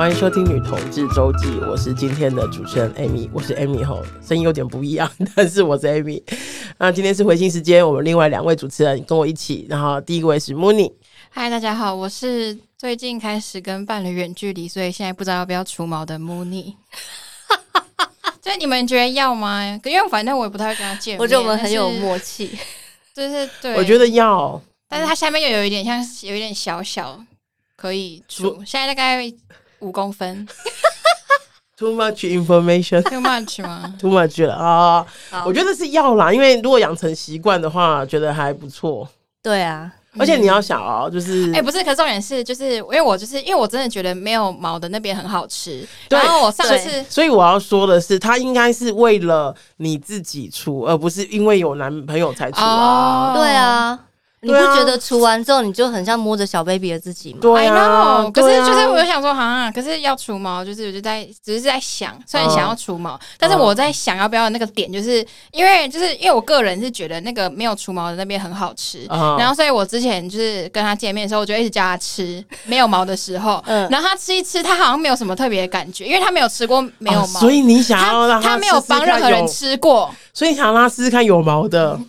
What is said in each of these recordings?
欢迎收听《女同志周记》，我是今天的主持人 Amy，我是 Amy 吼，声音有点不一样，但是我是 Amy。那今天是回信时间，我们另外两位主持人跟我一起，然后第一位是 Mooney。嗨，大家好，我是最近开始跟伴侣远距离，所以现在不知道要不要除毛的 Mooney。所以你们觉得要吗？因为反正我也不太会跟他见面，我觉得我们很有默契，就是对。我觉得要，但是它下面又有一点像，有一点小小可以除，现在大概。五公分，too much information，too much 吗？too much 了啊！我觉得是要啦，因为如果养成习惯的话，觉得还不错。对啊，而且你要想哦，就是哎、欸，不是，可是重点是，就是因为我就是因为我真的觉得没有毛的那边很好吃。然后我上次，所以我要说的是，他应该是为了你自己出，而不是因为有男朋友才出啊。Oh, 对啊。你不觉得除完之后你就很像摸着小 baby 的自己吗？对啊，可是就是我就想说，哈，可是要除毛，就是我就在只是在想，虽然想要除毛，但是我在想要不要那个点，就是因为就是因为我个人是觉得那个没有除毛的那边很好吃，然后所以我之前就是跟他见面的时候，我就一直叫他吃没有毛的时候，然后他吃一吃，他好像没有什么特别的感觉，因为他没有吃过没有毛，所以你想要让他没有帮任何人吃过，所以想让他试试看有毛的。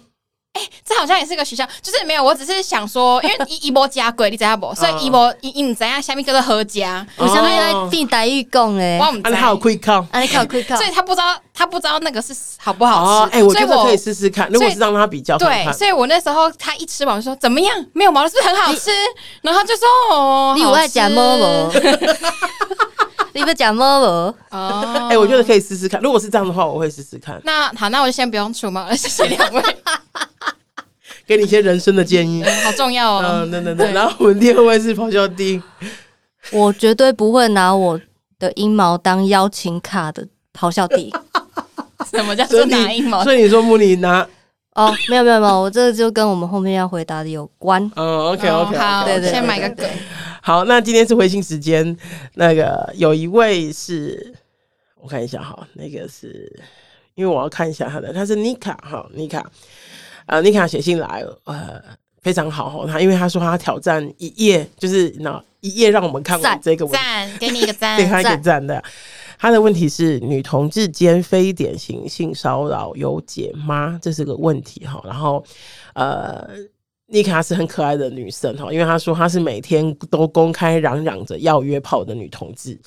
哎、欸，这好像也是个学校，就是没有，我只是想说，因为 一一波加贵，你知道不？所以一波一一怎样，下面叫做合家，我相当于在替台语讲嘞。我们还有亏靠，还有亏靠，所以他不知道，他不知道那个是好不好吃。哎、欸，我觉得可以试试看，如果是让他比较看看，对，所以我那时候他一吃完就说怎么样，没有毛的是不是很好吃？然后就说哦，你不爱讲毛毛，你不讲毛毛哦。哎、欸，我觉得可以试试看，如果是这样的话，我会试试看。那好，那我就先不用出门了，谢谢两位。给你一些人生的建议，好重要哦。嗯，对对对。然后我们第二位是咆哮帝，我绝对不会拿我的阴毛当邀请卡的咆哮帝。什么叫做拿阴毛？所以你说穆里拿？哦，没有没有没有，我这个就跟我们后面要回答的有关。哦，OK OK，好，对对，先买个梗。好，那今天是回信时间。那个有一位是，我看一下哈，那个是因为我要看一下他的，他是妮卡哈，妮卡。呃，妮卡写信来，呃，非常好哈。他因为他说他挑战一页，就是那一页让我们看完这个文，赞，给你一个赞，给他一个赞的。他的问题是：女同志间非典型性骚扰有解吗？这是个问题哈。然后，呃，妮卡是很可爱的女生哈，因为她说她是每天都公开嚷嚷着要约炮的女同志。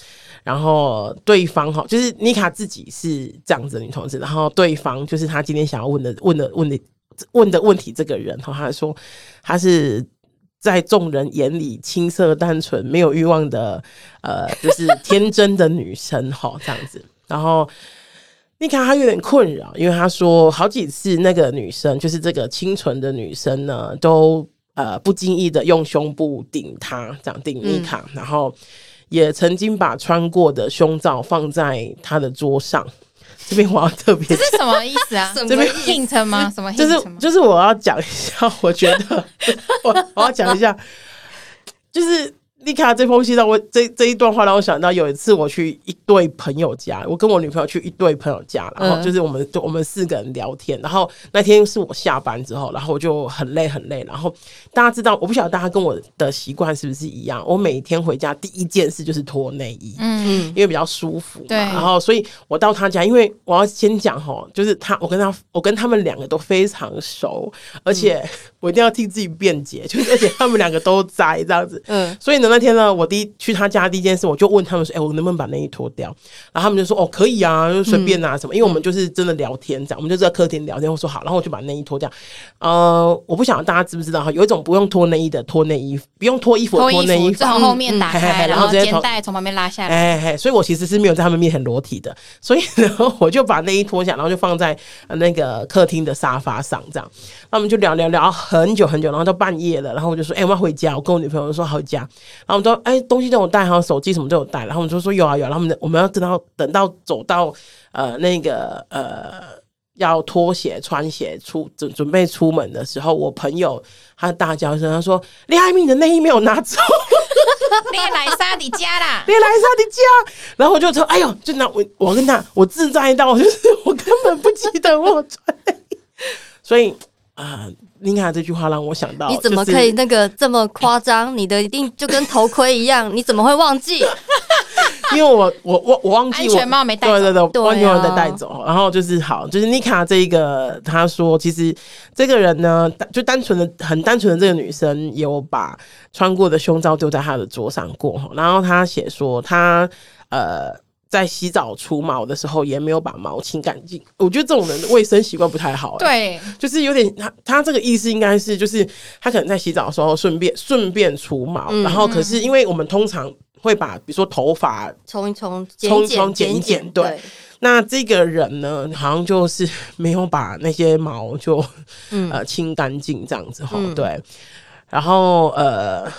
然后对方哈，就是妮卡自己是这样子的女同志，然后对方就是她今天想要问的问的问的。问的问题，这个人哈，他说他是在众人眼里青涩单纯、没有欲望的，呃，就是天真的女生哈，这样子。然后你看他有点困扰，因为他说好几次那个女生，就是这个清纯的女生呢，都呃不经意的用胸部顶他，这样顶妮卡，然后也曾经把穿过的胸罩放在他的桌上。这边我要特别，这是什么意思啊？这边 hint 吗？什么 hint 就是就是我要讲一下，我觉得 我我要讲一下，就是。妮卡这封信让我这这一段话让我想到有一次我去一对朋友家，我跟我女朋友去一对朋友家，然后就是我们就我们四个人聊天，然后那天是我下班之后，然后我就很累很累，然后大家知道我不晓得大家跟我的习惯是不是一样，我每天回家第一件事就是脱内衣，嗯，因为比较舒服嘛，对，然后所以我到他家，因为我要先讲哈，就是他我跟他我跟他们两个都非常熟，而且我一定要替自己辩解，就是而且他们两个都在这样子，嗯，所以呢。那天呢，我第一去他家第一件事，我就问他们说：“哎、欸，我能不能把内衣脱掉？”然后他们就说：“哦，可以啊，就随便啊什么。”因为我们就是真的聊天这样，我们就在客厅聊天。我说好，然后我就把内衣脱掉。呃，我不晓得大家知不知道哈，有一种不用脱内衣的脱内衣，不用脱衣服脱内衣，从后面打开，然后肩带从旁边拉下来。哎哎，所以我其实是没有在他们面前裸体的，所以然后我就把内衣脱下，然后就放在那个客厅的沙发上这样。那我们就聊聊聊很久很久，然后到半夜了，然后我就说：“哎、欸，我要回家。”我跟我女朋友说：“好回家。”然后我们说：“哎、欸，东西都有带，还有手机什么都有带。”然后我们就说：“有啊有啊。”然后我们我们要等到等到走到呃那个呃要脱鞋穿鞋出准准备出门的时候，我朋友他大叫声，他说：“李爱民的内衣没有拿走，你来莎迪家啦，你来莎迪家。”然后我就说：“哎呦，就那我我跟他我自在到就是我根本不记得我穿内衣，所以。”啊，妮卡这句话让我想到，你怎么可以那个这么夸张？你的一定就跟头盔一样，你怎么会忘记？因为我我我我忘记我安全帽没带，对对对，对啊完全没有带带走。然后就是好，就是妮卡这一个，她说其实这个人呢，就单纯的很单纯的这个女生有把穿过的胸罩丢在他的桌上过，然后她写说她呃。在洗澡除毛的时候，也没有把毛清干净。我觉得这种人的卫生习惯不太好。对，就是有点他他这个意思应该是，就是他可能在洗澡的时候顺便顺便除毛，然后可是因为我们通常会把比如说头发冲一冲、冲一冲、剪一剪，对。那这个人呢，好像就是没有把那些毛就呃清干净这样子哈，对。然后呃。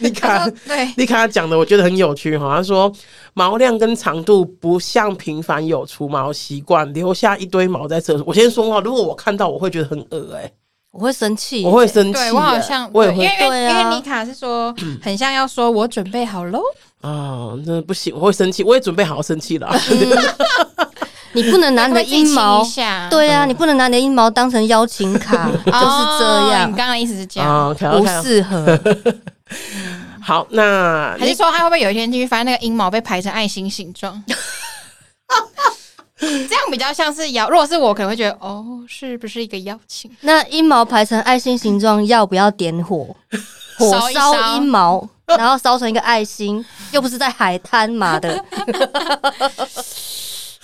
你看，对，你看他讲的，我觉得很有趣哈。他说毛量跟长度不像频繁有除毛习惯，留下一堆毛在厕所。我先说话，如果我看到，我会觉得很恶哎、欸，我会生气，我会生气。对我好像我也会，因为因为妮卡是说很像要说我准备好喽啊、哦，真的不行，我会生气，我也准备好好生气了。你不能拿你的阴毛，对啊，你不能拿你的阴毛当成邀请卡，就是这样。你刚刚意思是这样，不适合。好，那还是说他会不会有一天进去发现那个阴毛被排成爱心形状？这样比较像是邀。如果是我，可能会觉得哦，是不是一个邀请？那阴毛排成爱心形状，要不要点火？火烧阴毛，然后烧成一个爱心，又不是在海滩嘛的。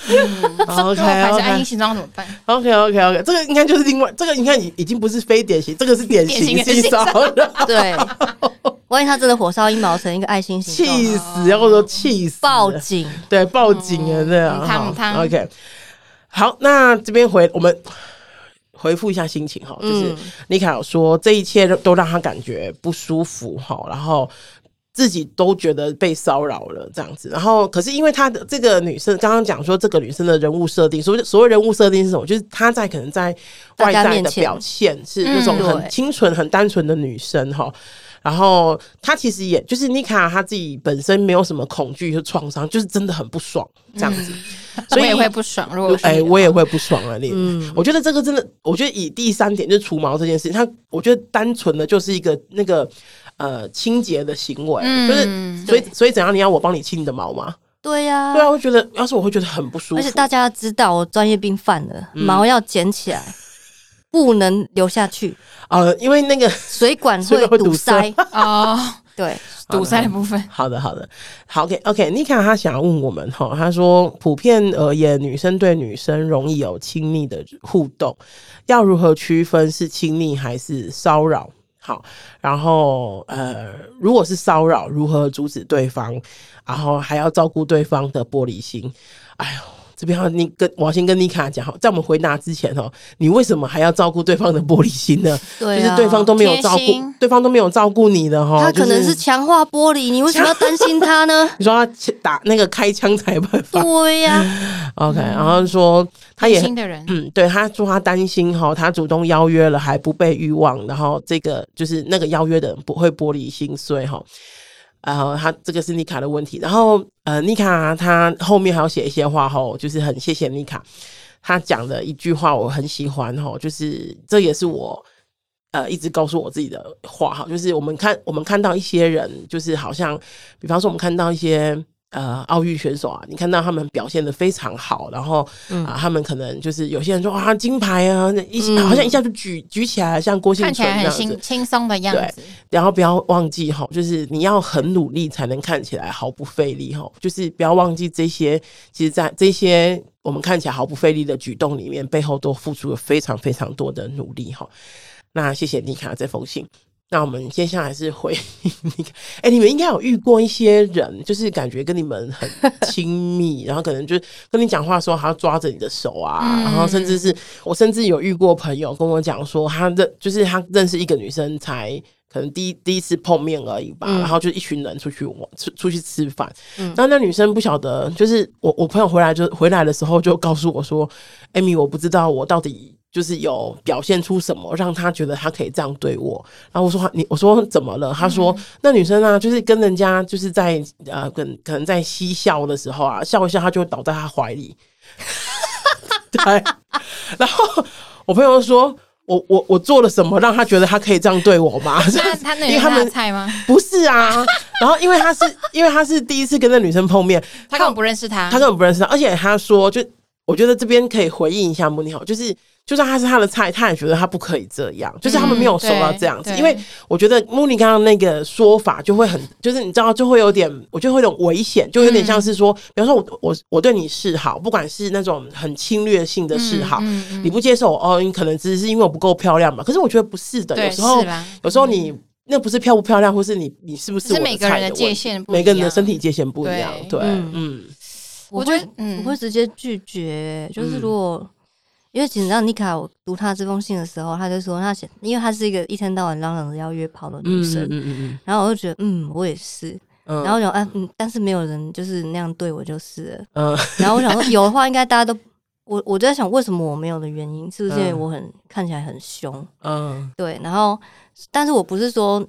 嗯，OK，排成爱心形状怎么办？OK，OK，OK，这个应该就是另外，这个你看已已经不是非典型，这个是典型性骚扰。对，万一他真的火烧阴毛成一个爱心形状，气死，要说气死，报警，对，报警啊，这样。好，OK，好，那这边回我们回复一下心情哈，就是妮卡有说这一切都让他感觉不舒服哈，然后。自己都觉得被骚扰了这样子，然后可是因为她的这个女生刚刚讲说，这个女生的人物设定，所谓所谓人物设定是什么？就是她在可能在外在的表现是那种很清纯、很单纯的女生哈。然后她其实也就是妮卡她自己本身没有什么恐惧和创伤，就是真的很不爽这样子，所以也会不爽。如果哎，我也会不爽啊！你，嗯，我觉得这个真的，我觉得以第三点就是除毛这件事情，她我觉得单纯的就是一个那个。呃，清洁的行为，嗯、就是所以所以怎样？你要我帮你清你的毛吗？对呀、啊，对啊，我觉得要是我会觉得很不舒服。而且大家知道我专业病犯了，嗯、毛要捡起来，不能留下去。呃，因为那个 水管会堵塞哦。对，堵塞的部分。好的，好的，好，OK，OK。Okay, okay, 妮卡他想要问我们哈，他说普遍而言，女生对女生容易有亲密的互动，要如何区分是亲密还是骚扰？好，然后呃，如果是骚扰，如何阻止对方？然后还要照顾对方的玻璃心。哎呦。这边哈你跟我要先跟妮卡讲哈，在我们回答之前哈，你为什么还要照顾对方的玻璃心呢？对啊，就是对方都没有照顾，心对方都没有照顾你的哈。他可能是强化玻璃，你为什么要担心他呢？你说他打那个开枪才办法？对呀、啊。OK，然后说他也的人 嗯，对，他说他担心哈，他主动邀约了还不被欲望，然后这个就是那个邀约的人不会玻璃心碎哈。然后他这个是妮卡的问题，然后呃，妮卡他后面还要写一些话吼，就是很谢谢妮卡，他讲的一句话我很喜欢吼，就是这也是我呃一直告诉我自己的话哈，就是我们看我们看到一些人，就是好像比方说我们看到一些。呃，奥运选手啊，你看到他们表现的非常好，然后啊、嗯呃，他们可能就是有些人说啊，金牌啊，一、嗯、好像一下就举举起来，像郭婞淳这样子，看起来很轻松的样子。对，然后不要忘记哈，就是你要很努力才能看起来毫不费力哈，就是不要忘记这些，其实，在这些我们看起来毫不费力的举动里面，背后都付出了非常非常多的努力哈。那谢谢妮卡这封信。那我们接下来是回 哎、欸，你们应该有遇过一些人，就是感觉跟你们很亲密，然后可能就是跟你讲话的时候，还要抓着你的手啊，嗯、然后甚至是我甚至有遇过朋友跟我讲说，他认就是他认识一个女生，才可能第一第一次碰面而已吧，嗯、然后就一群人出去玩，出出去吃饭，嗯，然后那女生不晓得，就是我我朋友回来就回来的时候就告诉我说，艾米，我不知道我到底。就是有表现出什么，让他觉得他可以这样对我。然后我说你，我说怎么了？他说那女生啊，就是跟人家就是在呃，跟可能在嬉笑的时候啊，笑一笑，他就会倒在他怀里。对。然后我朋友说，我我我做了什么让他觉得他可以这样对我吗？那他那因为他们菜吗？不是啊。然后因为他是因为他是第一次跟那女生碰面，他根本不认识他，他根本不认识他，而且他说，就我觉得这边可以回应一下穆尼好，就是。就算他是他的菜，他也觉得他不可以这样。就是他们没有受到这样子，嗯、因为我觉得穆尼刚刚那个说法就会很，就是你知道就会有点，我觉得会有点危险，就有点像是说，嗯、比方说我我我对你示好，不管是那种很侵略性的示好，嗯嗯、你不接受哦，你可能只是因为我不够漂亮嘛。可是我觉得不是的，有时候有时候你那不是漂不漂亮，或是你你是不是我的菜的问题，是每个人的界限，每个人的身体界限不一样。对，对嗯，嗯我觉得嗯，我会直接拒绝，就是如果。因为其实你知道妮卡，我读他这封信的时候，他就说他想，因为他是一个一天到晚嚷嚷着要约炮的女生，嗯嗯嗯嗯，然后我就觉得，嗯，我也是，嗯、然后我想，啊，嗯，但是没有人就是那样对我就是。了，嗯，然后我想说，有的话应该大家都，我我就在想，为什么我没有的原因，是不是因为我很、嗯、看起来很凶，嗯，对，然后，但是我不是说。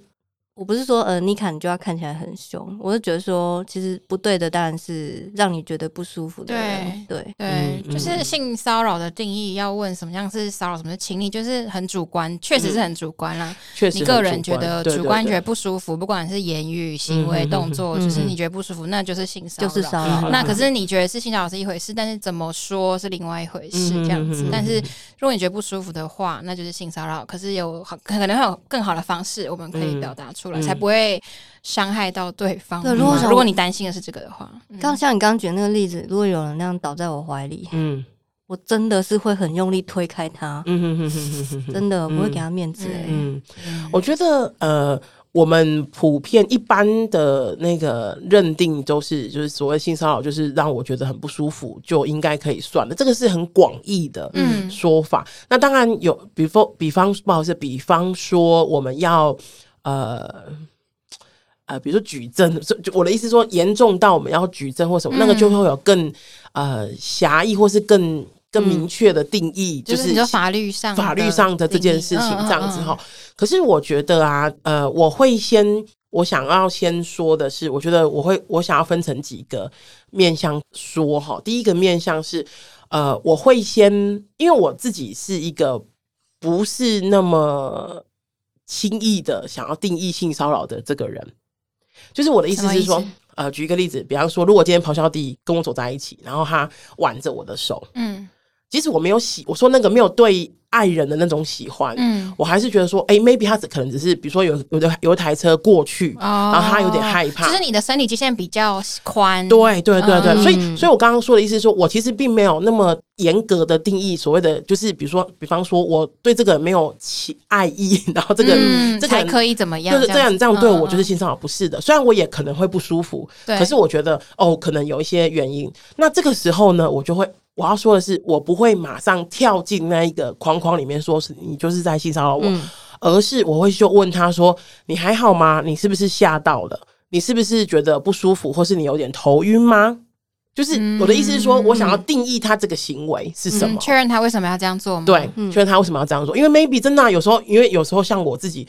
我不是说呃，妮卡你就要看起来很凶，我是觉得说，其实不对的当然是让你觉得不舒服的。对对对，就是性骚扰的定义，要问什么样是骚扰，什么是侵犯，就是很主观，确实是很主观啦。确实，你个人觉得主观觉得不舒服，不管是言语、行为、动作，就是你觉得不舒服，那就是性骚扰。就是骚扰。那可是你觉得是性骚扰是一回事，但是怎么说是另外一回事，这样子。但是如果你觉得不舒服的话，那就是性骚扰。可是有好可能会有更好的方式，我们可以表达出。才不会伤害到对方。对，如果如果你担心的是这个的话，刚像你刚刚举那个例子，如果有人那样倒在我怀里，嗯，我真的是会很用力推开他，嗯哼哼哼哼哼，真的不会给他面子。嗯，我觉得呃，我们普遍一般的那个认定都是，就是所谓性骚扰，就是让我觉得很不舒服，就应该可以算了。这个是很广义的说法。那当然有，比方比方不好意思，比方说我们要。呃呃，比如说举证，就我的意思说，严重到我们要举证或什么，嗯、那个就会有更呃狭义或是更更明确的定义，嗯、就是，就是法律上法律上的这件事情这样子哈。可是我觉得啊，呃，我会先我想要先说的是，我觉得我会我想要分成几个面向说哈。第一个面向是呃，我会先因为我自己是一个不是那么。轻易的想要定义性骚扰的这个人，就是我的意思是说，呃，举一个例子，比方说，如果今天咆哮帝跟我走在一起，然后他挽着我的手，嗯，即使我没有喜，我说那个没有对。爱人的那种喜欢，嗯，我还是觉得说，哎，maybe 他只可能只是，比如说有有的有一台车过去，然后他有点害怕。就是你的身体界限比较宽，对对对对，所以所以我刚刚说的意思是说，我其实并没有那么严格的定义所谓的，就是比如说，比方说我对这个人没有起爱意，然后这个这个可以怎么样？就是这样这样对我就是性骚扰，不是的。虽然我也可能会不舒服，可是我觉得哦，可能有一些原因。那这个时候呢，我就会。我要说的是，我不会马上跳进那一个框框里面，说是你就是在性骚扰我，嗯、而是我会就问他说：“你还好吗？你是不是吓到了？你是不是觉得不舒服，或是你有点头晕吗？”就是我的意思是说，我想要定义他这个行为是什么，确、嗯、认他为什么要这样做吗？对，确认他为什么要这样做，因为 maybe 真的、啊、有时候，因为有时候像我自己。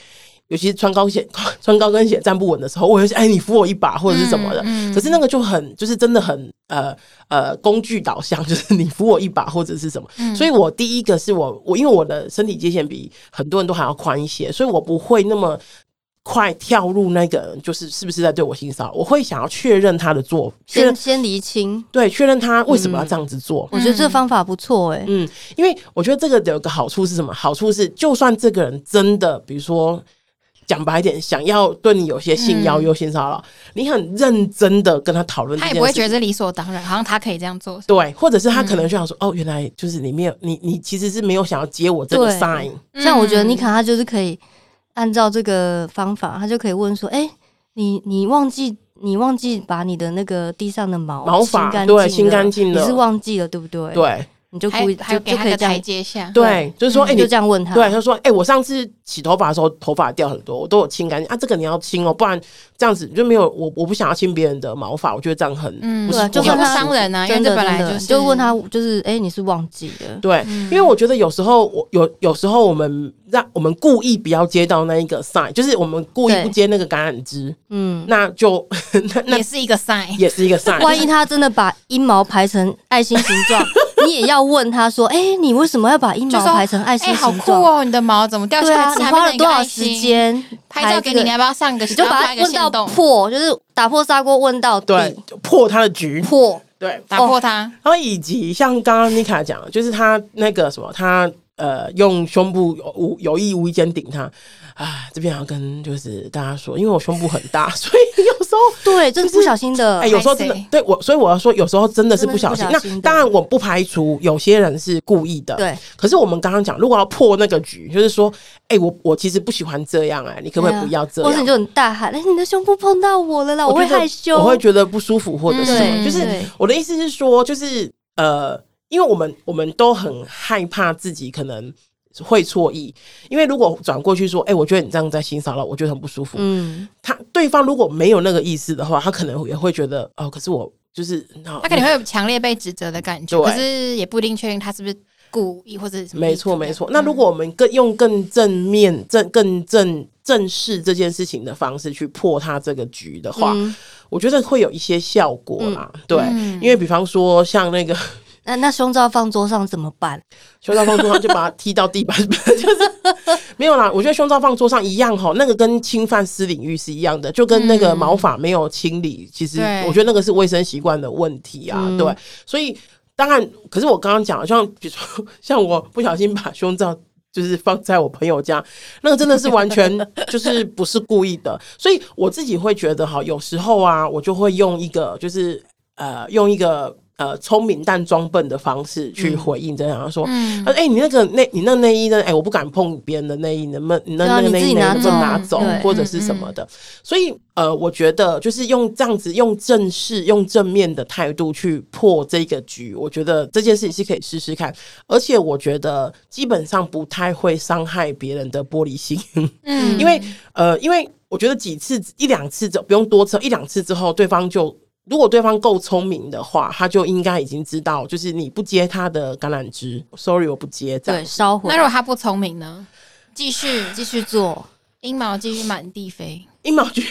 尤其是穿高鞋、穿高跟鞋站不稳的时候，我会说：“哎，你扶我一把，或者是什么的。嗯”嗯、可是那个就很，就是真的很呃呃工具导向，就是你扶我一把或者是什么。嗯、所以我第一个是我我因为我的身体界限比很多人都还要宽一些，所以我不会那么快跳入那个就是是不是在对我性骚扰。我会想要确认他的做，先先厘清，对，确认他为什么要这样子做。嗯、我觉得这个方法不错，哎，嗯，因为我觉得这个有个好处是什么？好处是就算这个人真的，比如说。讲白一点，想要对你有些性邀约、性骚扰，你很认真的跟他讨论，他也不会觉得理所当然，好像他可以这样做。对，或者是他可能就想说，哦，原来就是你没有，你你其实是没有想要接我这个 sign。像我觉得妮卡他就是可以按照这个方法，他就可以问说，哎，你你忘记你忘记把你的那个地上的毛毛发对清干净了，你是忘记了对不对？对。你就故意就给他个台阶下，对，就是说，哎，你就这样问他，对，他说，哎，我上次洗头发的时候头发掉很多，我都有清干净啊，这个你要清哦，不然这样子就没有我，我不想要清别人的毛发，我觉得这样很，嗯，对，就很伤人啊，因为这本来就是，就问他，就是，哎，你是忘记的，对，因为我觉得有时候我有有时候我们让我们故意不要接到那一个 sign，就是我们故意不接那个橄榄枝，嗯，那就 那也是一个 sign，也是一个 sign，万一他真的把阴毛排成爱心形状。你也要问他说：“哎、欸，你为什么要把阴毛排成爱心形状？好酷哦，你的毛怎么掉下来？啊、你花了多少时间拍照给你？你要不要上个？你就把它问到破，就是打破砂锅问到底，对，破他的局，破，对，打破他。然后以及像刚刚妮卡讲的，就是他那个什么，他呃用胸部有无有意无意间顶他。”啊，这边要跟就是大家说，因为我胸部很大，所以有时候对，就是不小心的。哎、欸，有时候真的对我，所以我要说，有时候真的是不小心。那当然，我不排除有些人是故意的。对，可是我们刚刚讲，如果要破那个局，就是说，哎、欸，我我其实不喜欢这样、欸，哎，你可不可以不要这样？或者你就很大喊，哎、欸，你的胸部碰到我了啦，我会害羞，我会觉得不舒服，或者是就是我的意思是说，就是呃，因为我们我们都很害怕自己可能。会错意，因为如果转过去说，哎、欸，我觉得你这样在性骚扰，我觉得很不舒服。嗯，他对方如果没有那个意思的话，他可能也会觉得，哦，可是我就是，他肯定会有强烈被指责的感觉，可是也不一定确定他是不是故意或者什么。没错，没错。那如果我们更用更正面、正更正正视这件事情的方式去破他这个局的话，嗯、我觉得会有一些效果啦。嗯、对，嗯、因为比方说像那个。那那胸罩放桌上怎么办？胸罩放桌上就把它踢到地板，就是没有啦。我觉得胸罩放桌上一样哈，那个跟侵犯私领域是一样的，就跟那个毛发没有清理，其实我觉得那个是卫生习惯的问题啊。对，所以当然，可是我刚刚讲，像比如说，像我不小心把胸罩就是放在我朋友家，那个真的是完全就是不是故意的，所以我自己会觉得哈，有时候啊，我就会用一个就是呃，用一个。呃，聪明但装笨的方式去回应这样，他说：“哎、嗯欸，你那个内，你那内衣呢？哎、欸，我不敢碰别人的内衣，能不能？你那那个内衣能不能拿走，或者是什么的？所以，呃，我觉得就是用这样子，用正式、用正面的态度去破这个局。我觉得这件事情是可以试试看，而且我觉得基本上不太会伤害别人的玻璃心。嗯，因为呃，因为我觉得几次一两次就不用多次，一两次之后，对方就。”如果对方够聪明的话，他就应该已经知道，就是你不接他的橄榄枝，sorry，我不接。对，烧毁。那如果他不聪明呢？继续继续做，阴毛继续满地飞，阴毛就。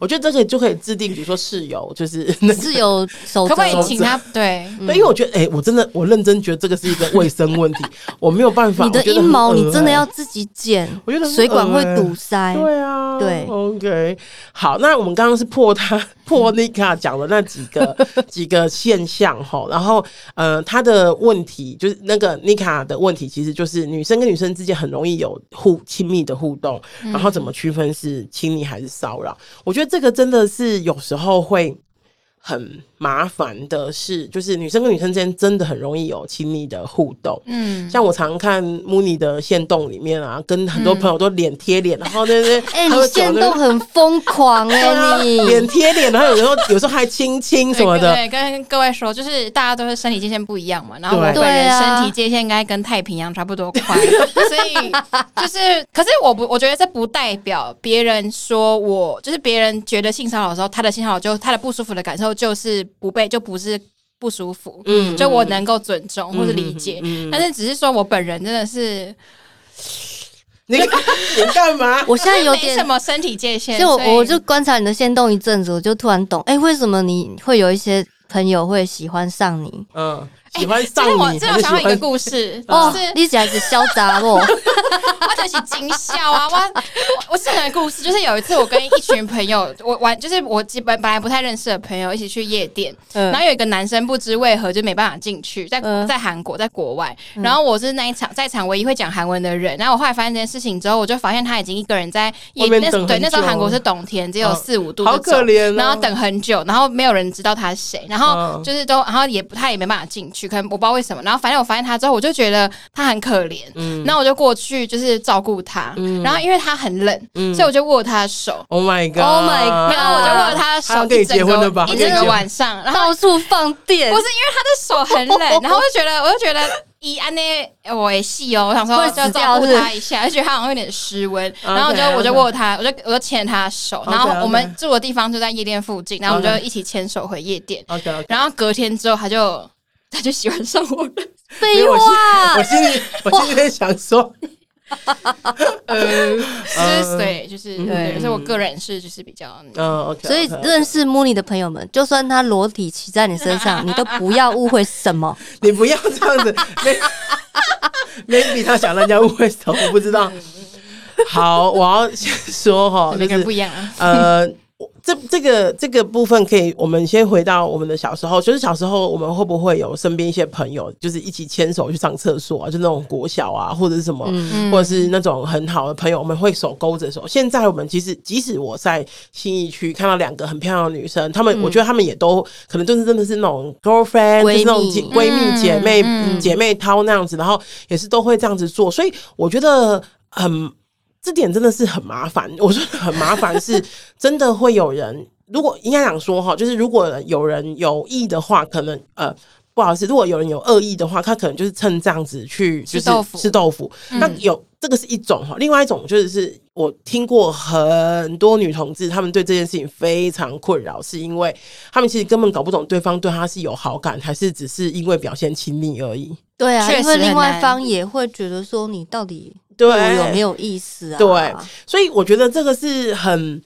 我觉得这个就可以制定，比如说室友就是 室友可不可以请他？对，对，因为我觉得，哎、欸，我真的，我认真觉得这个是一个卫生问题，我没有办法。你的阴毛你真的要自己剪，我觉得水管会堵塞。对啊，对，OK，好，那我们刚刚是破他 破妮卡讲的那几个几个现象哈，然后呃，他的问题就是那个妮卡的问题，其实就是女生跟女生之间很容易有互亲密的互动，然后怎么区分是亲密还是骚扰？我觉得。这个真的是有时候会很麻烦的是，就是女生跟女生之间真的很容易有亲密的互动。嗯，像我常看 Mooney 的线动里面啊，跟很多朋友都脸贴脸，然后对对，哎，你线动很疯狂 哎，你脸贴脸，然后有时候有时候还亲亲什么的。对，跟各位说，就是大家都是身体界限不一样嘛，然后我本人身体界限应该跟太平洋差不多宽，所以就是，可是我不，我觉得这不代表别人说我，就是别人觉得性骚扰的时候，他的性骚扰就他的不舒服的感受就是。不被就不是不舒服，嗯，就我能够尊重或者理解，嗯嗯嗯、但是只是说我本人真的是，你 你干嘛？我现在有点什么身体界限，就我我就观察你的线动一阵子，我就突然懂，哎、欸，为什么你会有一些朋友会喜欢上你？嗯。喜欢上你，欸、我真的想到一个故事，哦，是你起来是嚣张哦，我就是惊笑啊！我 我是个故事，就是有一次我跟一群朋友，我玩，就是我基本本来不太认识的朋友一起去夜店，嗯、然后有一个男生不知为何就没办法进去，在在韩国，在国外，然后我是那一场在场唯一会讲韩文的人，然后我后来发现这件事情之后，我就发现他已经一个人在夜店，对，那时候韩国是冬天，只有四五度，好可怜，哦，然后等很久，然后没有人知道他是谁，然后就是都，然后也他也没办法进去。可能我不知道为什么，然后反正我发现他之后，我就觉得他很可怜，嗯，然后我就过去就是照顾他，嗯，然后因为他很冷，嗯，所以我就握他的手，Oh my God，Oh my God，然后我就握他的手，可以结婚了吧？一整个晚上，然后到处放电，不是因为他的手很冷，然后我就觉得，我就觉得伊安内我也细哦，我想说就要照顾他一下，就觉得他好像有点失温，然后我就我就握他，我就我就牵他的手，然后我们住的地方就在夜店附近，然后我们就一起牵手回夜店，OK，然后隔天之后他就。他就喜欢上我了，废话。我心里，我心里在想说，呃，就是对，就是对，所以我个人是就是比较嗯，OK。所以认识 Mooney 的朋友们，就算他裸体骑在你身上，你都不要误会什么，你不要这样子，，maybe 他想让人家误会什么，我不知道。好，我要先说哈，每个人不一样啊，呃。这这个这个部分可以，我们先回到我们的小时候，就是小时候我们会不会有身边一些朋友，就是一起牵手去上厕所啊，就那种国小啊，或者是什么，嗯、或者是那种很好的朋友，我们会手勾着手。现在我们其实，即使我在新义区看到两个很漂亮的女生，她们，我觉得她们也都可能就是真的是那种 girlfriend，就是那种闺蜜姐妹、嗯、姐妹淘那样子，然后也是都会这样子做，所以我觉得很。这点真的是很麻烦，我说很麻烦是 真的会有人，如果应该讲说哈，就是如果有人有意的话，可能呃不好意思，如果有人有恶意的话，他可能就是趁这样子去就是吃豆腐，吃豆腐。那有这个是一种哈，另外一种就是是我听过很多女同志，她们对这件事情非常困扰，是因为她们其实根本搞不懂对方对她是有好感，还是只是因为表现亲密而已。对啊，因为另外一方也会觉得说你到底。对，有没有意思啊？对，所以我觉得这个是很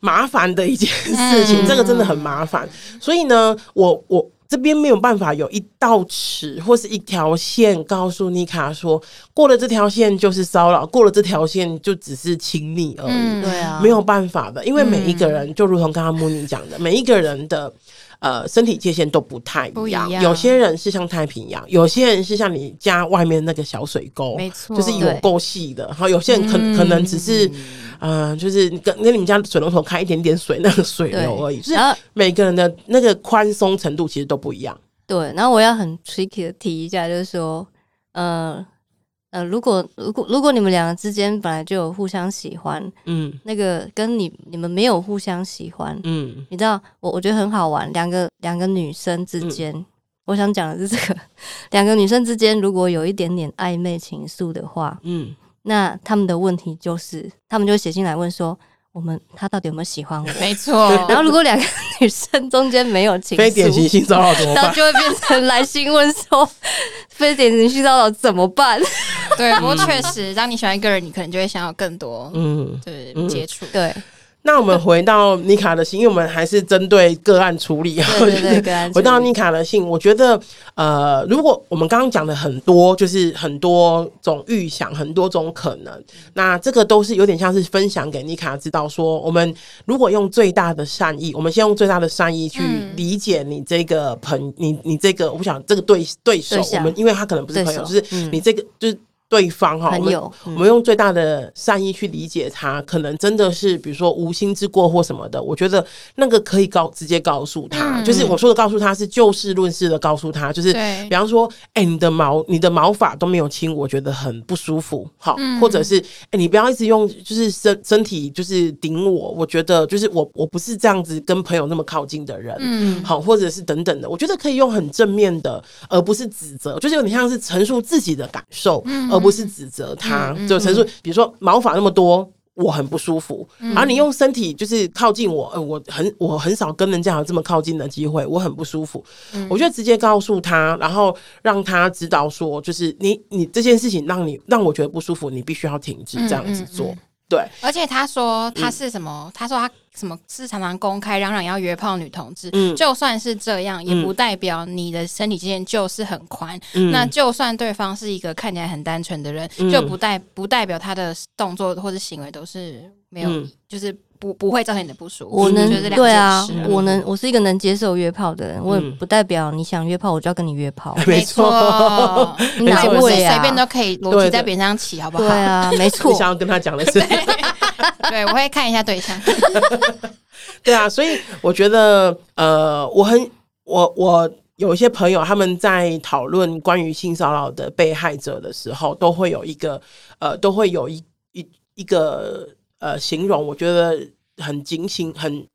麻烦的一件事情，嗯、这个真的很麻烦。所以呢，我我这边没有办法有一道尺或是一条线告诉妮卡说，过了这条线就是骚扰，过了这条线就只是亲密而已。嗯、对啊，没有办法的，因为每一个人就如同刚刚 Mooney 讲的，每一个人的。呃，身体界限都不太一样，一样，有些人是像太平洋，有些人是像你家外面那个小水沟，没错，就是有够细的。然后有些人可可能只是，嗯、呃，就是跟跟你们家水龙头开一点点水那个水流而已。就是每个人的那个宽松程度其实都不一样。对，然后我要很 tricky 的提一下，就是说，呃。呃，如果如果如果你们两个之间本来就有互相喜欢，嗯，那个跟你你们没有互相喜欢，嗯，你知道我我觉得很好玩，两个两个女生之间，嗯、我想讲的是这个，两个女生之间如果有一点点暧昧情愫的话，嗯，那他们的问题就是，他们就会写信来问说。我们他到底有没有喜欢我？没错。然后如果两个女生中间没有情，非典型性骚扰怎么办？然后就会变成来信问说，非典型性骚扰怎么办？对，不过确实，当你喜欢一个人，你可能就会想要更多，嗯，对，接触，对。那我们回到妮卡的信，因为我们还是针对个案处理啊。对对对，回到妮卡的信，我觉得，呃，如果我们刚刚讲的很多，就是很多种预想，很多种可能，那这个都是有点像是分享给妮卡知道，说我们如果用最大的善意，我们先用最大的善意去理解你这个朋，你你这个，我想这个对对手，我们因为他可能不是朋友，就是你这个就是。对方哈，我们我们用最大的善意去理解他，可能真的是比如说无心之过或什么的，我觉得那个可以告直接告诉他，就是我说的告诉他是就事论事的告诉他，就是比方说，哎，你的毛你的毛发都没有清，我觉得很不舒服，好，或者是哎，你不要一直用就是身身体就是顶我，我觉得就是我我不是这样子跟朋友那么靠近的人，嗯，好，或者是等等的，我觉得可以用很正面的，而不是指责，就是有点像是陈述自己的感受，嗯。而不是指责他，就陈述，比如说毛发那么多，我很不舒服。而你用身体就是靠近我，呃，我很我很少跟人家有这么靠近的机会，我很不舒服。我就直接告诉他，然后让他知道说，就是你你这件事情让你让我觉得不舒服，你必须要停止这样子做。对，而且他说他是什么？他说他。什么是常常公开嚷嚷要约炮女同志？嗯，就算是这样，也不代表你的身体界限就是很宽。嗯，那就算对方是一个看起来很单纯的人，嗯，就不代不代表他的动作或者行为都是没有，嗯，就是不不会造成你的不舒服。我能对啊，我能，我是一个能接受约炮的人，我也不代表你想约炮我就要跟你约炮。没错，你哪位随便都可以逻辑在别人上起，好不好？对啊，没错。你想要跟他讲的是。对，我会看一下对象。对啊，所以我觉得，呃，我很我我有一些朋友，他们在讨论关于性骚扰的被害者的时候，都会有一个呃，都会有一一一个呃形容，我觉得很警醒，很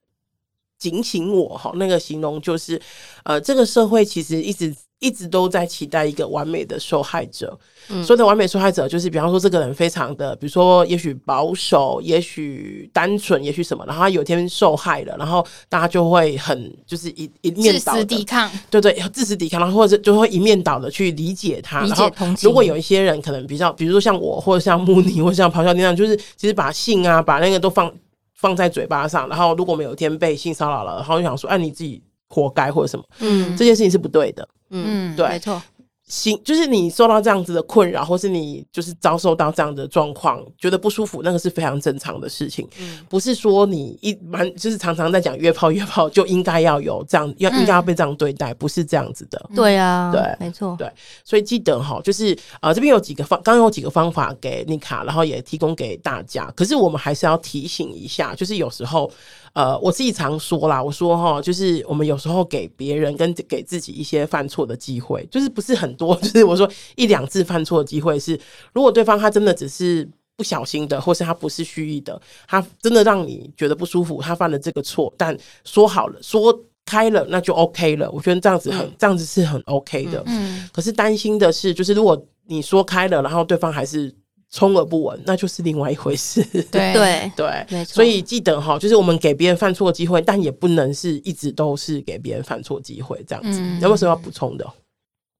警醒我哈。那个形容就是，呃，这个社会其实一直一直都在期待一个完美的受害者。嗯，所谓的完美受害者，就是比方说这个人非常的，比如说也许保守，也许单纯，也许什么，然后他有一天受害了，然后大家就会很就是一一面倒的抵抗，对对，自死抵抗，然后或者就会一面倒的去理解他。理解同情。如果有一些人可能比较，比如说像我，或者像穆尼，或者像咆哮那样，就是其实把性啊，把那个都放放在嘴巴上，然后如果我们有一天被性骚扰了，然后就想说，哎、啊，你自己活该或者什么，嗯，这件事情是不对的，嗯，对，没错。行，就是你受到这样子的困扰，或是你就是遭受到这样的状况，觉得不舒服，那个是非常正常的事情。嗯，不是说你一蛮就是常常在讲约炮约炮就应该要有这样，要应该要被这样对待，不是这样子的。对啊，对，没错，对，所以记得哈，就是呃这边有几个方，刚刚有几个方法给妮卡，然后也提供给大家。可是我们还是要提醒一下，就是有时候。呃，我自己常说啦，我说哈，就是我们有时候给别人跟给自己一些犯错的机会，就是不是很多，就是我说一两次犯错的机会是，如果对方他真的只是不小心的，或是他不是蓄意的，他真的让你觉得不舒服，他犯了这个错，但说好了，说开了，那就 OK 了。我觉得这样子很，这样子是很 OK 的。嗯，可是担心的是，就是如果你说开了，然后对方还是。充耳不闻，那就是另外一回事。对对对，没错。所以记得哈，就是我们给别人犯错机会，但也不能是一直都是给别人犯错机会这样子。嗯、有没有什么要补充的？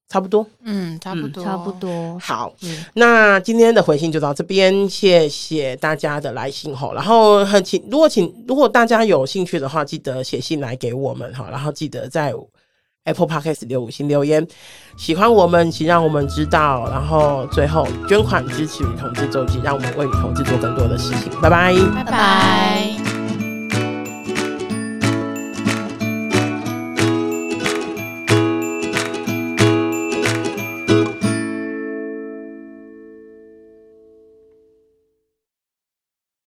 差不多，嗯，差不多，差不多。好，嗯、那今天的回信就到这边，谢谢大家的来信哈。然后很请，如果请，如果大家有兴趣的话，记得写信来给我们哈。然后记得在。Apple Podcast 留五星留言，喜欢我们，请让我们知道。然后最后捐款支持女同志周记，让我们为女同志做更多的事情。拜拜，拜拜。